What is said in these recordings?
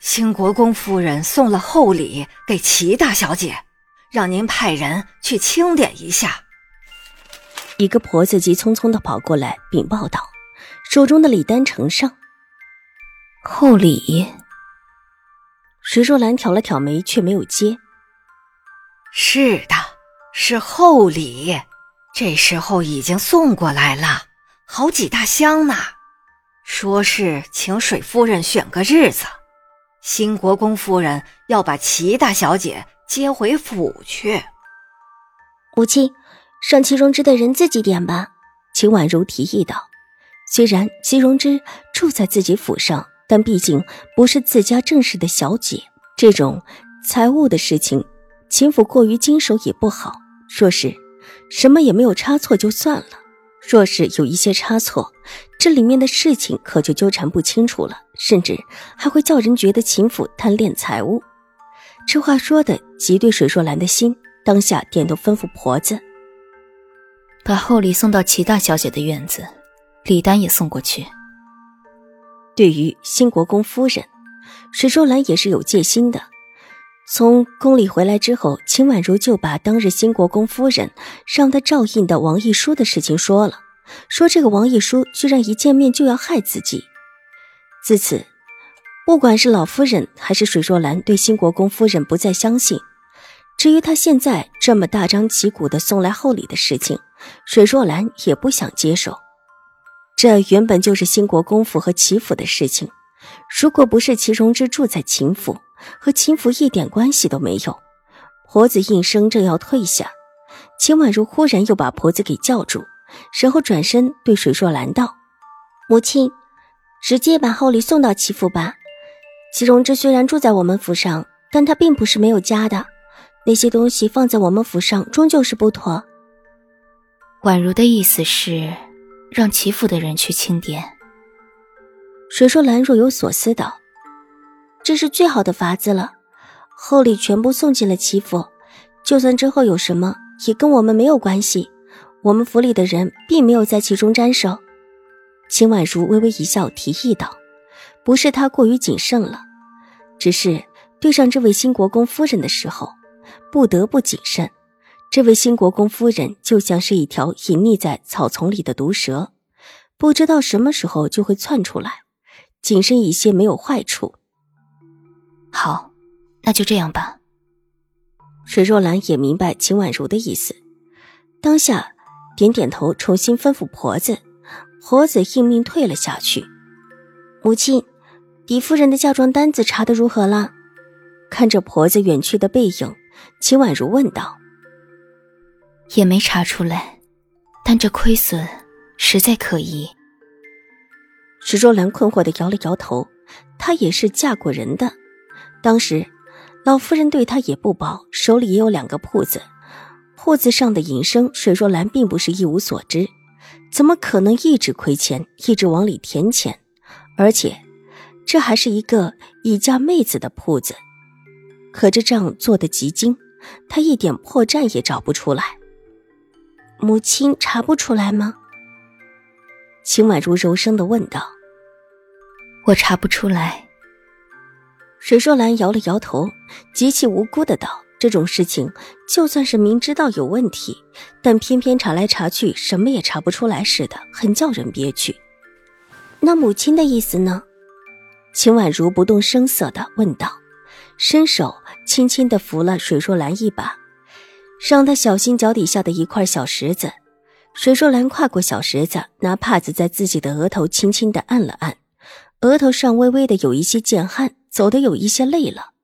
兴国公夫人送了厚礼给齐大小姐，让您派人去清点一下。一个婆子急匆匆的跑过来禀报道，手中的礼单呈上。厚礼。石若兰挑了挑眉，却没有接。是的，是厚礼，这时候已经送过来了，好几大箱呢。说是请水夫人选个日子。新国公夫人要把齐大小姐接回府去。母亲，让齐荣之的人自己点吧。秦婉如提议道：“虽然齐荣之住在自己府上，但毕竟不是自家正式的小姐，这种财务的事情，秦府过于经手也不好。若是什么也没有差错，就算了。”若是有一些差错，这里面的事情可就纠缠不清楚了，甚至还会叫人觉得秦府贪恋财物。这话说的极对水若兰的心，当下点头吩咐婆子，把厚礼送到齐大小姐的院子，礼单也送过去。对于新国公夫人，水若兰也是有戒心的。从宫里回来之后，秦婉如就把当日新国公夫人让她照应的王义书的事情说了，说这个王义书居然一见面就要害自己。自此，不管是老夫人还是水若兰，对新国公夫人不再相信。至于他现在这么大张旗鼓的送来厚礼的事情，水若兰也不想接受。这原本就是新国公府和齐府的事情，如果不是齐荣之住在秦府。和秦府一点关系都没有。婆子应声正要退下，秦婉如忽然又把婆子给叫住，然后转身对水若兰道：“母亲，直接把厚礼送到齐府吧。齐荣之虽然住在我们府上，但他并不是没有家的。那些东西放在我们府上，终究是不妥。”婉如的意思是，让齐府的人去清点。水若兰若有所思道。这是最好的法子了，厚礼全部送进了齐府，就算之后有什么，也跟我们没有关系。我们府里的人并没有在其中沾手。秦婉如微微一笑，提议道：“不是她过于谨慎了，只是对上这位新国公夫人的时候，不得不谨慎。这位新国公夫人就像是一条隐匿在草丛里的毒蛇，不知道什么时候就会窜出来。谨慎一些没有坏处。”好，那就这样吧。水若兰也明白秦婉如的意思，当下点点头，重新吩咐婆子。婆子应命退了下去。母亲，狄夫人的嫁妆单子查得如何了？看着婆子远去的背影，秦婉如问道。也没查出来，但这亏损实在可疑。石若兰困惑的摇了摇头，她也是嫁过人的。当时，老夫人对她也不薄，手里也有两个铺子，铺子上的营生，水若兰并不是一无所知，怎么可能一直亏钱，一直往里填钱？而且，这还是一个已嫁妹子的铺子，可这账做得极精，她一点破绽也找不出来。母亲查不出来吗？秦婉如柔声的问道。我查不出来。水若兰摇了摇头，极其无辜的道：“这种事情，就算是明知道有问题，但偏偏查来查去，什么也查不出来似的，很叫人憋屈。”那母亲的意思呢？秦婉如不动声色的问道，伸手轻轻的扶了水若兰一把，让她小心脚底下的一块小石子。水若兰跨过小石子，拿帕子在自己的额头轻轻的按了按，额头上微微的有一些见汗。走的有一些累了，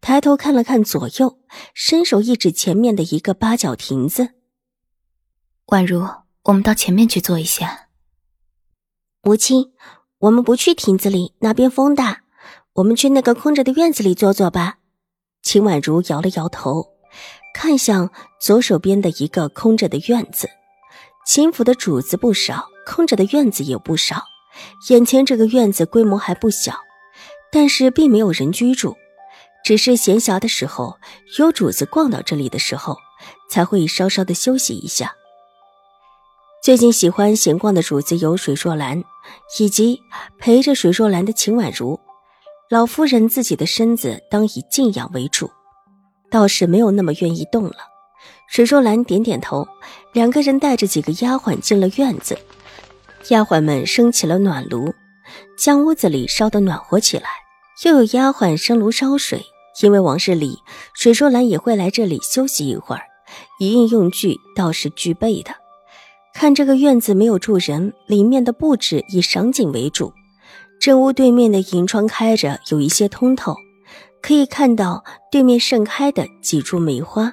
抬头看了看左右，伸手一指前面的一个八角亭子。宛如，我们到前面去坐一下。母亲，我们不去亭子里，那边风大，我们去那个空着的院子里坐坐吧。秦婉如摇了摇头，看向左手边的一个空着的院子。秦府的主子不少，空着的院子也不少。眼前这个院子规模还不小，但是并没有人居住，只是闲暇的时候有主子逛到这里的时候，才会稍稍的休息一下。最近喜欢闲逛的主子有水若兰，以及陪着水若兰的秦婉如。老夫人自己的身子当以静养为主，倒是没有那么愿意动了。水若兰点点头，两个人带着几个丫鬟进了院子。丫鬟们升起了暖炉，将屋子里烧得暖和起来。又有丫鬟生炉烧水，因为往日里水若兰也会来这里休息一会儿，一应用具倒是具备的。看这个院子没有住人，里面的布置以赏景为主。正屋对面的银窗开着，有一些通透，可以看到对面盛开的几株梅花。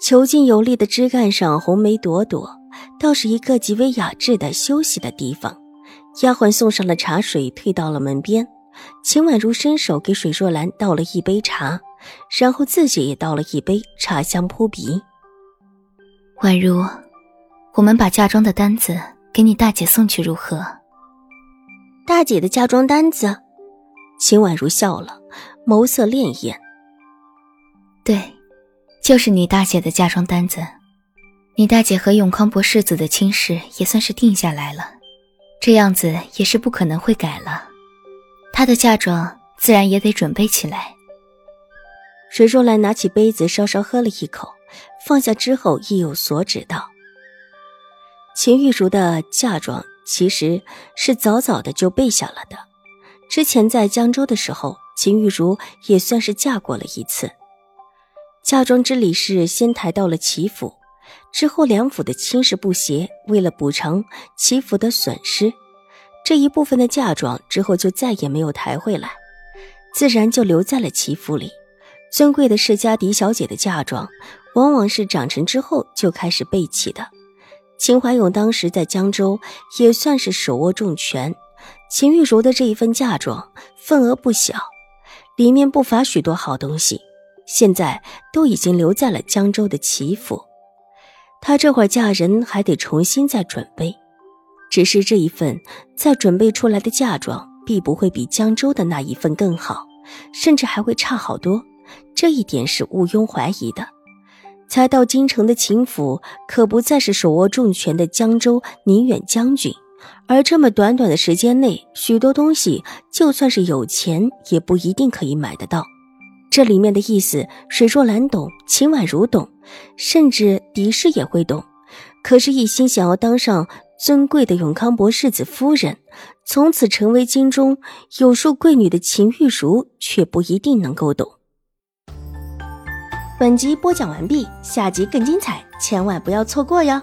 遒劲有力的枝干上红梅朵朵，倒是一个极为雅致的休息的地方。丫鬟送上了茶水，退到了门边。秦婉如伸手给水若兰倒了一杯茶，然后自己也倒了一杯，茶香扑鼻。婉如，我们把嫁妆的单子给你大姐送去，如何？大姐的嫁妆单子，秦婉如笑了，眸色潋滟。对，就是你大姐的嫁妆单子。你大姐和永康伯世子的亲事也算是定下来了，这样子也是不可能会改了。她的嫁妆自然也得准备起来。水若兰拿起杯子，稍稍喝了一口，放下之后意有所指道：“秦玉茹的嫁妆。”其实是早早的就备下了的。之前在江州的时候，秦玉茹也算是嫁过了一次。嫁妆之礼是先抬到了齐府，之后两府的亲事不协，为了补偿齐府的损失，这一部分的嫁妆之后就再也没有抬回来，自然就留在了齐府里。尊贵的世家嫡小姐的嫁妆，往往是长成之后就开始备齐的。秦怀勇当时在江州也算是手握重权，秦玉茹的这一份嫁妆份额不小，里面不乏许多好东西，现在都已经留在了江州的齐府。她这会儿嫁人还得重新再准备，只是这一份再准备出来的嫁妆必不会比江州的那一份更好，甚至还会差好多，这一点是毋庸怀疑的。才到京城的秦府，可不再是手握重权的江州宁远将军，而这么短短的时间内，许多东西就算是有钱，也不一定可以买得到。这里面的意思，水若兰懂，秦婉如懂，甚至狄氏也会懂。可是，一心想要当上尊贵的永康伯世子夫人，从此成为京中有数贵女的秦玉茹，却不一定能够懂。本集播讲完毕，下集更精彩，千万不要错过哟！